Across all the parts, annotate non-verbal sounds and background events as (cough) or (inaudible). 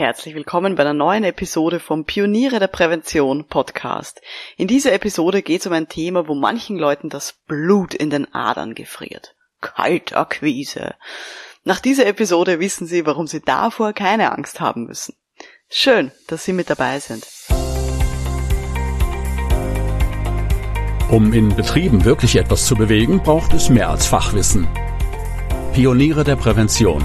Herzlich willkommen bei einer neuen Episode vom Pioniere der Prävention Podcast. In dieser Episode geht es um ein Thema, wo manchen Leuten das Blut in den Adern gefriert. Kaltakquise. Nach dieser Episode wissen Sie, warum Sie davor keine Angst haben müssen. Schön, dass Sie mit dabei sind. Um in Betrieben wirklich etwas zu bewegen, braucht es mehr als Fachwissen. Pioniere der Prävention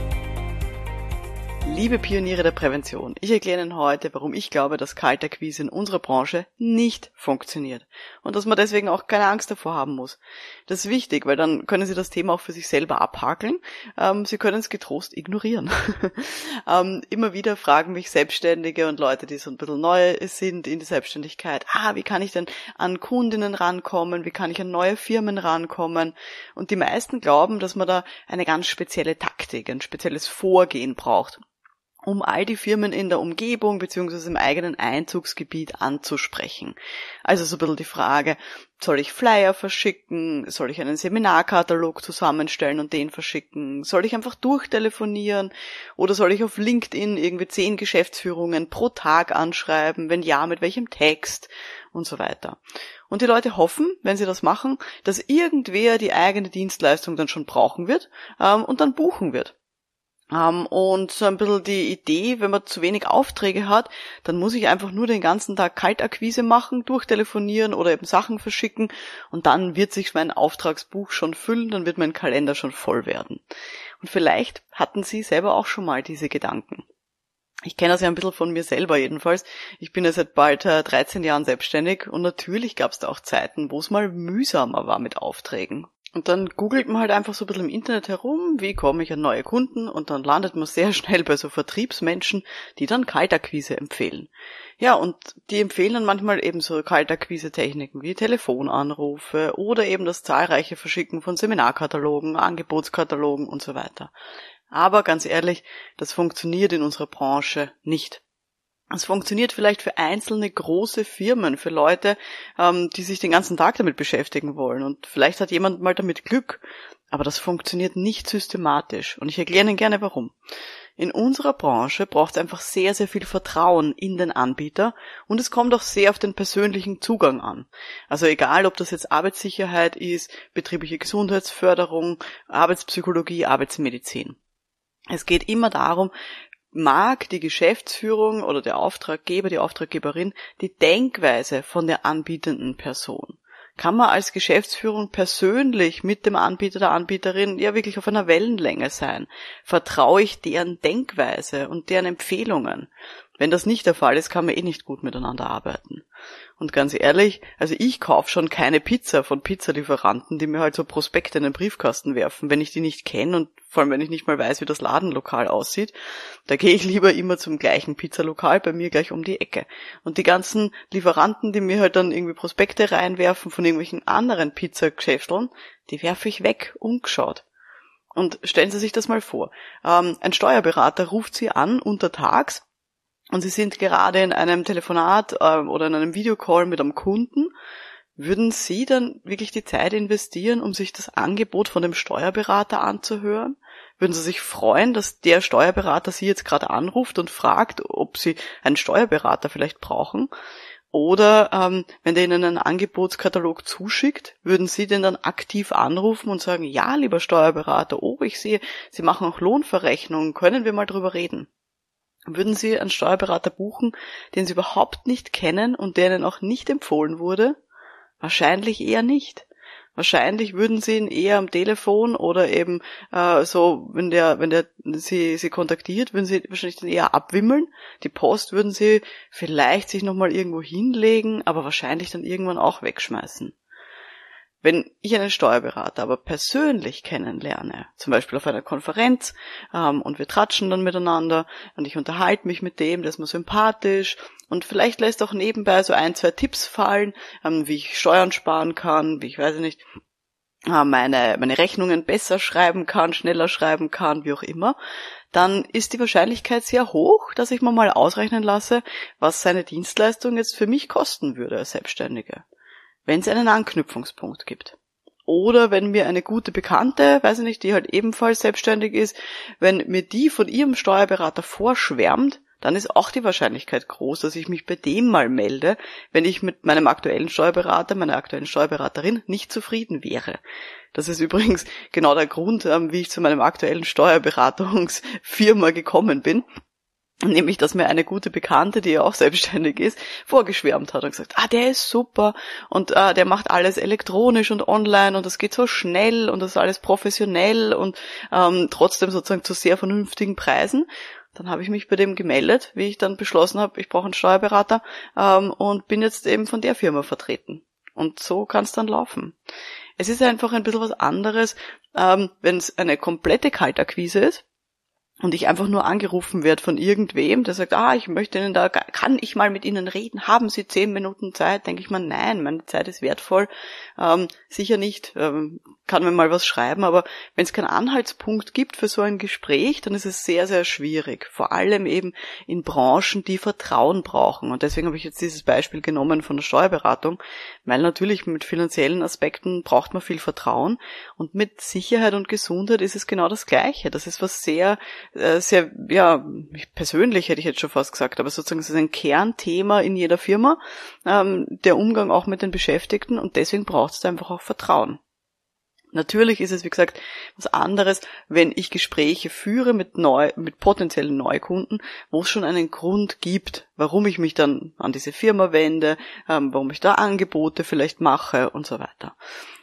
Liebe Pioniere der Prävention, ich erkläre Ihnen heute, warum ich glaube, dass Kaltakquise in unserer Branche nicht funktioniert und dass man deswegen auch keine Angst davor haben muss. Das ist wichtig, weil dann können Sie das Thema auch für sich selber abhakeln. Ähm, Sie können es getrost ignorieren. (laughs) ähm, immer wieder fragen mich Selbstständige und Leute, die so ein bisschen neu sind in die Selbstständigkeit, ah, wie kann ich denn an Kundinnen rankommen, wie kann ich an neue Firmen rankommen? Und die meisten glauben, dass man da eine ganz spezielle Taktik, ein spezielles Vorgehen braucht um all die Firmen in der Umgebung beziehungsweise im eigenen Einzugsgebiet anzusprechen. Also so ein bisschen die Frage, soll ich Flyer verschicken? Soll ich einen Seminarkatalog zusammenstellen und den verschicken? Soll ich einfach durchtelefonieren? Oder soll ich auf LinkedIn irgendwie zehn Geschäftsführungen pro Tag anschreiben? Wenn ja, mit welchem Text? Und so weiter. Und die Leute hoffen, wenn sie das machen, dass irgendwer die eigene Dienstleistung dann schon brauchen wird ähm, und dann buchen wird. Ähm, und so ein bisschen die Idee, wenn man zu wenig Aufträge hat, dann muss ich einfach nur den ganzen Tag Kaltakquise machen, durchtelefonieren oder eben Sachen verschicken und dann wird sich mein Auftragsbuch schon füllen, dann wird mein Kalender schon voll werden. Und vielleicht hatten Sie selber auch schon mal diese Gedanken. Ich kenne das ja ein bisschen von mir selber jedenfalls. Ich bin ja seit bald 13 äh, Jahren selbstständig und natürlich gab es da auch Zeiten, wo es mal mühsamer war mit Aufträgen. Und dann googelt man halt einfach so ein bisschen im Internet herum, wie komme ich an neue Kunden und dann landet man sehr (laughs) schnell bei so Vertriebsmenschen, die dann Kaltakquise empfehlen. Ja, und die empfehlen dann manchmal eben so Kaltakquise-Techniken wie Telefonanrufe oder eben das zahlreiche Verschicken von Seminarkatalogen, Angebotskatalogen und so weiter. Aber ganz ehrlich, das funktioniert in unserer Branche nicht. Es funktioniert vielleicht für einzelne große Firmen, für Leute, ähm, die sich den ganzen Tag damit beschäftigen wollen. Und vielleicht hat jemand mal damit Glück. Aber das funktioniert nicht systematisch. Und ich erkläre Ihnen gerne warum. In unserer Branche braucht es einfach sehr, sehr viel Vertrauen in den Anbieter und es kommt auch sehr auf den persönlichen Zugang an. Also egal, ob das jetzt Arbeitssicherheit ist, betriebliche Gesundheitsförderung, Arbeitspsychologie, Arbeitsmedizin. Es geht immer darum, mag die Geschäftsführung oder der Auftraggeber, die Auftraggeberin die Denkweise von der anbietenden Person. Kann man als Geschäftsführung persönlich mit dem Anbieter, der Anbieterin ja wirklich auf einer Wellenlänge sein? Vertraue ich deren Denkweise und deren Empfehlungen? Wenn das nicht der Fall ist, kann man eh nicht gut miteinander arbeiten. Und ganz ehrlich, also ich kaufe schon keine Pizza von Pizzalieferanten, die mir halt so Prospekte in den Briefkasten werfen, wenn ich die nicht kenne und vor allem wenn ich nicht mal weiß, wie das Ladenlokal aussieht. Da gehe ich lieber immer zum gleichen Pizzalokal bei mir gleich um die Ecke. Und die ganzen Lieferanten, die mir halt dann irgendwie Prospekte reinwerfen von irgendwelchen anderen Pizzageschäfteln, die werfe ich weg, umgeschaut. Und stellen Sie sich das mal vor. Ähm, ein Steuerberater ruft Sie an untertags und Sie sind gerade in einem Telefonat äh, oder in einem Videocall mit einem Kunden, würden Sie dann wirklich die Zeit investieren, um sich das Angebot von dem Steuerberater anzuhören? Würden Sie sich freuen, dass der Steuerberater Sie jetzt gerade anruft und fragt, ob Sie einen Steuerberater vielleicht brauchen? Oder ähm, wenn der Ihnen einen Angebotskatalog zuschickt, würden Sie den dann aktiv anrufen und sagen, ja, lieber Steuerberater, oh, ich sehe, Sie machen auch Lohnverrechnungen, können wir mal drüber reden? Würden Sie einen Steuerberater buchen, den Sie überhaupt nicht kennen und der Ihnen auch nicht empfohlen wurde? Wahrscheinlich eher nicht. Wahrscheinlich würden sie ihn eher am Telefon oder eben äh, so, wenn der, wenn der sie, sie kontaktiert, würden sie wahrscheinlich dann eher abwimmeln. Die Post würden sie vielleicht sich nochmal irgendwo hinlegen, aber wahrscheinlich dann irgendwann auch wegschmeißen. Wenn ich einen Steuerberater aber persönlich kennenlerne, zum Beispiel auf einer Konferenz, ähm, und wir tratschen dann miteinander und ich unterhalte mich mit dem, der ist mir sympathisch und vielleicht lässt auch nebenbei so ein, zwei Tipps fallen, ähm, wie ich Steuern sparen kann, wie ich weiß nicht, äh, meine, meine Rechnungen besser schreiben kann, schneller schreiben kann, wie auch immer, dann ist die Wahrscheinlichkeit sehr hoch, dass ich mir mal ausrechnen lasse, was seine Dienstleistung jetzt für mich kosten würde als Selbstständige, wenn es einen Anknüpfungspunkt gibt. Oder wenn mir eine gute Bekannte, weiß ich nicht, die halt ebenfalls selbstständig ist, wenn mir die von ihrem Steuerberater vorschwärmt, dann ist auch die Wahrscheinlichkeit groß, dass ich mich bei dem mal melde, wenn ich mit meinem aktuellen Steuerberater, meiner aktuellen Steuerberaterin nicht zufrieden wäre. Das ist übrigens genau der Grund, ähm, wie ich zu meinem aktuellen Steuerberatungsfirma gekommen bin. Nämlich, dass mir eine gute Bekannte, die ja auch selbstständig ist, vorgeschwärmt hat und gesagt, ah, der ist super und ah, der macht alles elektronisch und online und das geht so schnell und das ist alles professionell und ähm, trotzdem sozusagen zu sehr vernünftigen Preisen. Dann habe ich mich bei dem gemeldet, wie ich dann beschlossen habe, ich brauche einen Steuerberater ähm, und bin jetzt eben von der Firma vertreten. Und so kann es dann laufen. Es ist einfach ein bisschen was anderes, ähm, wenn es eine komplette Kaltakquise ist und ich einfach nur angerufen werde von irgendwem, der sagt, ah, ich möchte Ihnen da, kann ich mal mit Ihnen reden? Haben Sie zehn Minuten Zeit? Denke ich mal, nein, meine Zeit ist wertvoll. Ähm, sicher nicht, ähm, kann mir mal was schreiben, aber wenn es keinen Anhaltspunkt gibt für so ein Gespräch, dann ist es sehr, sehr schwierig. Vor allem eben in Branchen, die Vertrauen brauchen. Und deswegen habe ich jetzt dieses Beispiel genommen von der Steuerberatung, weil natürlich mit finanziellen Aspekten braucht man viel Vertrauen. Und mit Sicherheit und Gesundheit ist es genau das Gleiche. Das ist was sehr sehr, ja, persönlich hätte ich jetzt schon fast gesagt, aber sozusagen es ist ein Kernthema in jeder Firma, ähm, der Umgang auch mit den Beschäftigten und deswegen braucht es einfach auch Vertrauen. Natürlich ist es, wie gesagt, was anderes, wenn ich Gespräche führe mit neu, mit potenziellen Neukunden, wo es schon einen Grund gibt, warum ich mich dann an diese Firma wende, ähm, warum ich da Angebote vielleicht mache und so weiter.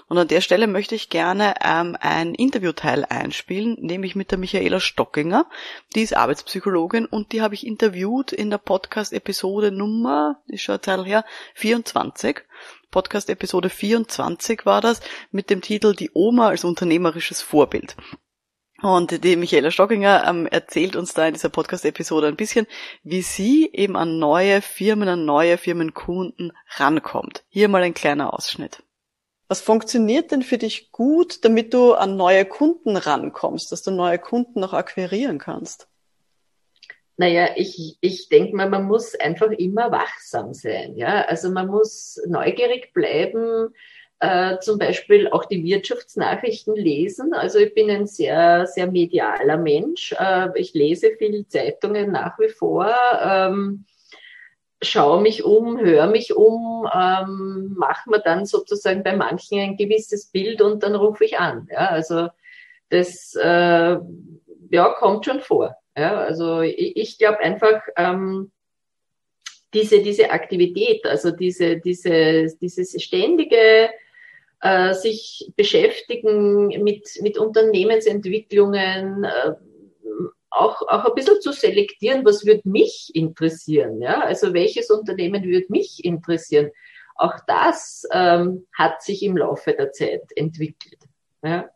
Und an der Stelle möchte ich gerne ähm, ein Interviewteil einspielen, nämlich mit der Michaela Stockinger. Die ist Arbeitspsychologin und die habe ich interviewt in der Podcast-Episode Nummer, ist schon eine Zeit her, 24. Podcast-Episode 24 war das, mit dem Titel Die Oma als unternehmerisches Vorbild. Und die Michaela Stockinger ähm, erzählt uns da in dieser Podcast-Episode ein bisschen, wie sie eben an neue Firmen, an neue Firmenkunden rankommt. Hier mal ein kleiner Ausschnitt. Was funktioniert denn für dich gut, damit du an neue Kunden rankommst, dass du neue Kunden noch akquirieren kannst? Naja, ich, ich denke mal, man muss einfach immer wachsam sein. Ja, also man muss neugierig bleiben, äh, zum Beispiel auch die Wirtschaftsnachrichten lesen. Also ich bin ein sehr, sehr medialer Mensch. Äh, ich lese viel Zeitungen nach wie vor. Ähm, schaue mich um, höre mich um, ähm, mache mir dann sozusagen bei manchen ein gewisses Bild und dann rufe ich an. Ja, also das äh, ja, kommt schon vor. Ja, also ich, ich glaube einfach, ähm, diese, diese Aktivität, also diese, diese, dieses ständige äh, sich beschäftigen mit, mit Unternehmensentwicklungen, äh, auch, auch ein bisschen zu selektieren, was würde mich interessieren. Ja? Also welches Unternehmen würde mich interessieren. Auch das ähm, hat sich im Laufe der Zeit entwickelt. Ja?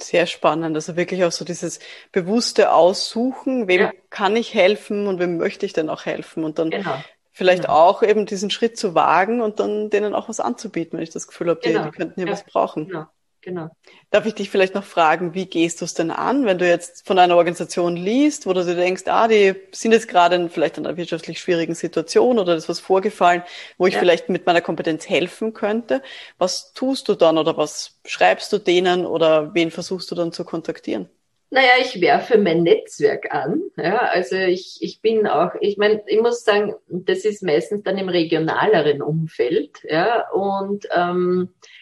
Sehr spannend. Also wirklich auch so dieses bewusste Aussuchen, wem ja. kann ich helfen und wem möchte ich denn auch helfen und dann genau. vielleicht genau. auch eben diesen Schritt zu wagen und dann denen auch was anzubieten, wenn ich das Gefühl habe, genau. die, die könnten hier ja. was brauchen. Genau. Darf ich dich vielleicht noch fragen, wie gehst du es denn an, wenn du jetzt von einer Organisation liest, wo du dir denkst, ah, die sind jetzt gerade vielleicht in einer wirtschaftlich schwierigen Situation oder ist was vorgefallen, wo ich ja. vielleicht mit meiner Kompetenz helfen könnte. Was tust du dann oder was schreibst du denen oder wen versuchst du dann zu kontaktieren? Naja, ich werfe mein Netzwerk an. Ja, also ich, ich bin auch, ich meine, ich muss sagen, das ist meistens dann im regionaleren Umfeld. Ja, und ähm, äh,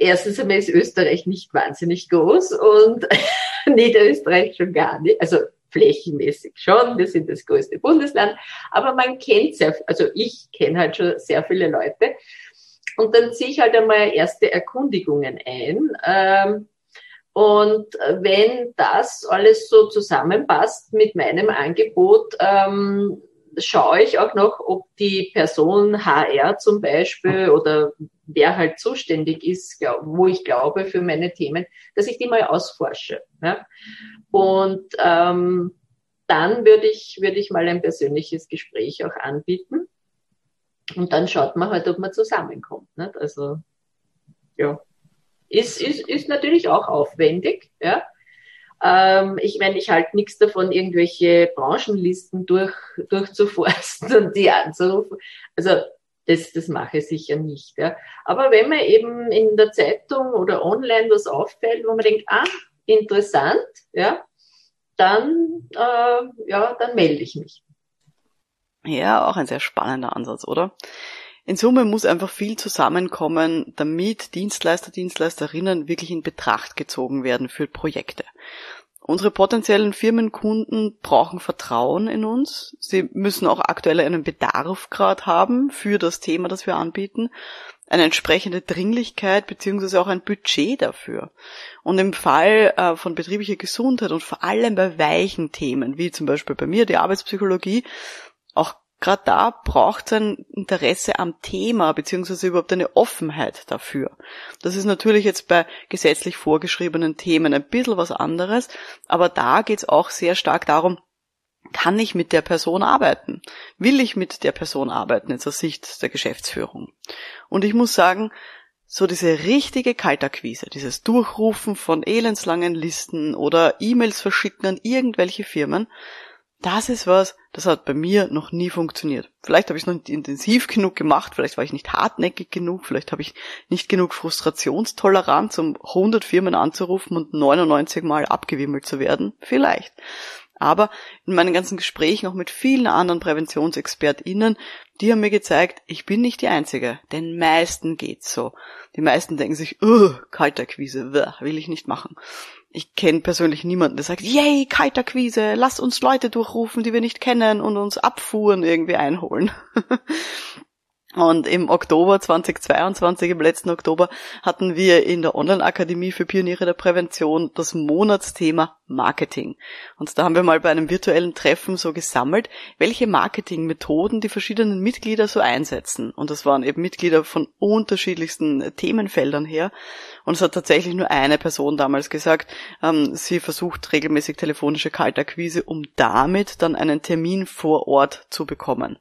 erstens einmal ist Österreich nicht wahnsinnig groß und (laughs) Niederösterreich schon gar nicht. Also flächenmäßig schon, wir sind das größte Bundesland, aber man kennt sehr, also ich kenne halt schon sehr viele Leute. Und dann ziehe ich halt einmal erste Erkundigungen ein. Ähm, und wenn das alles so zusammenpasst mit meinem Angebot, ähm, schaue ich auch noch, ob die Person HR zum Beispiel oder wer halt zuständig ist, wo ich glaube für meine Themen, dass ich die mal ausforsche. Ja? Und ähm, dann würde ich, würde ich mal ein persönliches Gespräch auch anbieten. Und dann schaut man halt, ob man zusammenkommt. Nicht? Also, ja. Ist, ist, ist natürlich auch aufwendig, ja. Ähm, ich meine, ich halte nichts davon, irgendwelche Branchenlisten durch, durchzuforsten und die anzurufen. Also das, das mache ich sicher nicht. Ja. Aber wenn mir eben in der Zeitung oder online was auffällt, wo man denkt, ah, interessant, ja, dann, äh, ja, dann melde ich mich. Ja, auch ein sehr spannender Ansatz, oder? In Summe muss einfach viel zusammenkommen, damit Dienstleister, Dienstleisterinnen wirklich in Betracht gezogen werden für Projekte. Unsere potenziellen Firmenkunden brauchen Vertrauen in uns. Sie müssen auch aktuell einen Bedarf gerade haben für das Thema, das wir anbieten, eine entsprechende Dringlichkeit beziehungsweise auch ein Budget dafür. Und im Fall äh, von betrieblicher Gesundheit und vor allem bei weichen Themen, wie zum Beispiel bei mir die Arbeitspsychologie, auch gerade da braucht es ein Interesse am Thema beziehungsweise überhaupt eine Offenheit dafür. Das ist natürlich jetzt bei gesetzlich vorgeschriebenen Themen ein bisschen was anderes, aber da geht es auch sehr stark darum, kann ich mit der Person arbeiten? Will ich mit der Person arbeiten, jetzt aus Sicht der Geschäftsführung? Und ich muss sagen, so diese richtige Kaltakquise, dieses Durchrufen von elendslangen Listen oder E-Mails verschicken an irgendwelche Firmen, das ist was, das hat bei mir noch nie funktioniert. Vielleicht habe ich es noch nicht intensiv genug gemacht, vielleicht war ich nicht hartnäckig genug, vielleicht habe ich nicht genug Frustrationstoleranz, um 100 Firmen anzurufen und 99 Mal abgewimmelt zu werden. Vielleicht. Aber in meinen ganzen Gesprächen auch mit vielen anderen PräventionsexpertInnen, die haben mir gezeigt, ich bin nicht die Einzige. Den meisten geht's so. Die meisten denken sich, uh, Kalterquise, will ich nicht machen ich kenne persönlich niemanden, der sagt, yay, Kalterquise, lass uns Leute durchrufen, die wir nicht kennen und uns Abfuhren irgendwie einholen. (laughs) Und im Oktober 2022, im letzten Oktober, hatten wir in der Online-Akademie für Pioniere der Prävention das Monatsthema Marketing. Und da haben wir mal bei einem virtuellen Treffen so gesammelt, welche Marketingmethoden die verschiedenen Mitglieder so einsetzen. Und das waren eben Mitglieder von unterschiedlichsten Themenfeldern her. Und es hat tatsächlich nur eine Person damals gesagt, ähm, sie versucht regelmäßig telefonische Kaltakquise, um damit dann einen Termin vor Ort zu bekommen.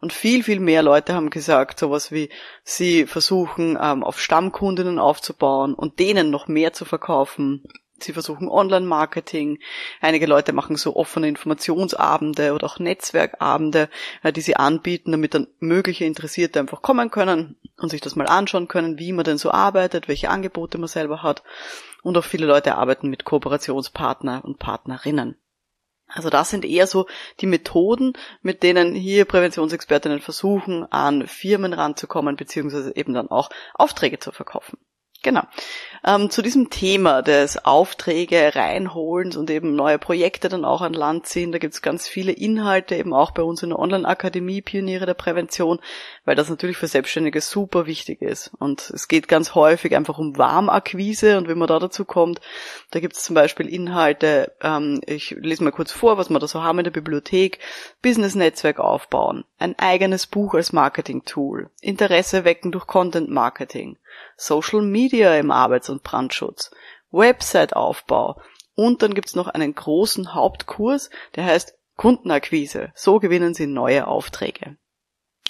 Und viel, viel mehr Leute haben gesagt, sowas wie, sie versuchen ähm, auf Stammkundinnen aufzubauen und denen noch mehr zu verkaufen. Sie versuchen Online-Marketing. Einige Leute machen so offene Informationsabende oder auch Netzwerkabende, äh, die sie anbieten, damit dann mögliche Interessierte einfach kommen können und sich das mal anschauen können, wie man denn so arbeitet, welche Angebote man selber hat. Und auch viele Leute arbeiten mit Kooperationspartner und Partnerinnen. Also das sind eher so die Methoden, mit denen hier Präventionsexpertinnen versuchen, an Firmen ranzukommen, beziehungsweise eben dann auch Aufträge zu verkaufen. Genau. Ähm, zu diesem Thema des Aufträge reinholens und eben neue Projekte dann auch an Land ziehen, da gibt's ganz viele Inhalte, eben auch bei uns in der Online-Akademie Pioniere der Prävention, weil das natürlich für Selbstständige super wichtig ist. Und es geht ganz häufig einfach um Warmakquise und wenn man da dazu kommt, da gibt's zum Beispiel Inhalte, ähm, ich lese mal kurz vor, was wir da so haben in der Bibliothek, Business-Netzwerk aufbauen, ein eigenes Buch als Marketing-Tool, Interesse wecken durch Content-Marketing, Social Media im Arbeits- und Brandschutz, Website-Aufbau und dann gibt's noch einen großen Hauptkurs, der heißt Kundenakquise. So gewinnen Sie neue Aufträge.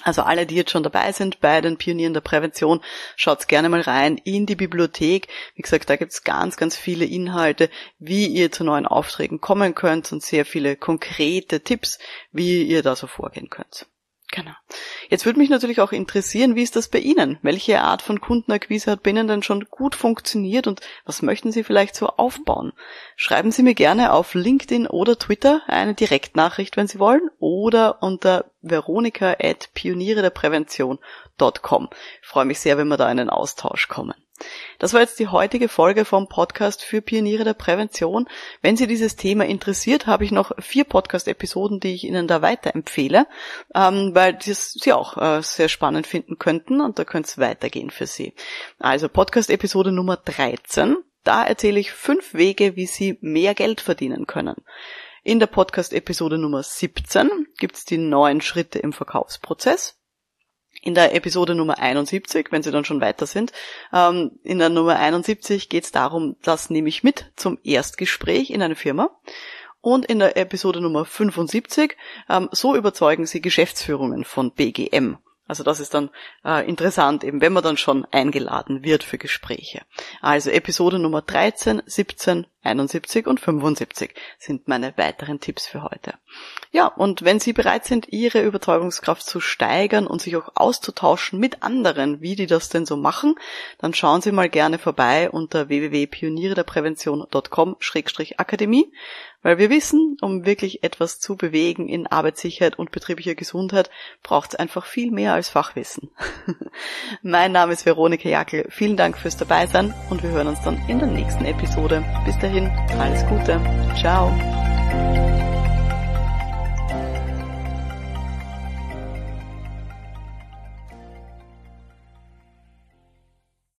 Also alle, die jetzt schon dabei sind bei den Pionieren der Prävention, schaut gerne mal rein in die Bibliothek. Wie gesagt, da gibt's ganz, ganz viele Inhalte, wie ihr zu neuen Aufträgen kommen könnt und sehr viele konkrete Tipps, wie ihr da so vorgehen könnt. Genau. Jetzt würde mich natürlich auch interessieren, wie ist das bei Ihnen? Welche Art von Kundenakquise hat bei Ihnen denn schon gut funktioniert und was möchten Sie vielleicht so aufbauen? Schreiben Sie mir gerne auf LinkedIn oder Twitter eine Direktnachricht, wenn Sie wollen, oder unter veronika at pioniere der Prävention.com. Ich freue mich sehr, wenn wir da in einen Austausch kommen. Das war jetzt die heutige Folge vom Podcast für Pioniere der Prävention. Wenn Sie dieses Thema interessiert, habe ich noch vier Podcast-Episoden, die ich Ihnen da weiterempfehle, ähm, weil das Sie auch äh, sehr spannend finden könnten und da könnte es weitergehen für Sie. Also Podcast-Episode Nummer 13. Da erzähle ich fünf Wege, wie Sie mehr Geld verdienen können. In der Podcast-Episode Nummer 17 gibt es die neuen Schritte im Verkaufsprozess in der Episode Nummer 71, wenn Sie dann schon weiter sind. Ähm, in der Nummer 71 geht es darum, das nehme ich mit zum Erstgespräch in eine Firma. Und in der Episode Nummer 75, ähm, so überzeugen Sie Geschäftsführungen von BGM. Also das ist dann äh, interessant, eben wenn man dann schon eingeladen wird für Gespräche. Also Episode Nummer 13, 17, 71 und 75 sind meine weiteren Tipps für heute. Ja, und wenn Sie bereit sind, Ihre Überzeugungskraft zu steigern und sich auch auszutauschen mit anderen, wie die das denn so machen, dann schauen Sie mal gerne vorbei unter www.pionierederprävention.com-akademie weil wir wissen, um wirklich etwas zu bewegen in Arbeitssicherheit und betrieblicher Gesundheit, braucht es einfach viel mehr als Fachwissen. (laughs) mein Name ist Veronika Jackel. Vielen Dank fürs Dabeisein und wir hören uns dann in der nächsten Episode. Bis dahin, alles Gute. Ciao.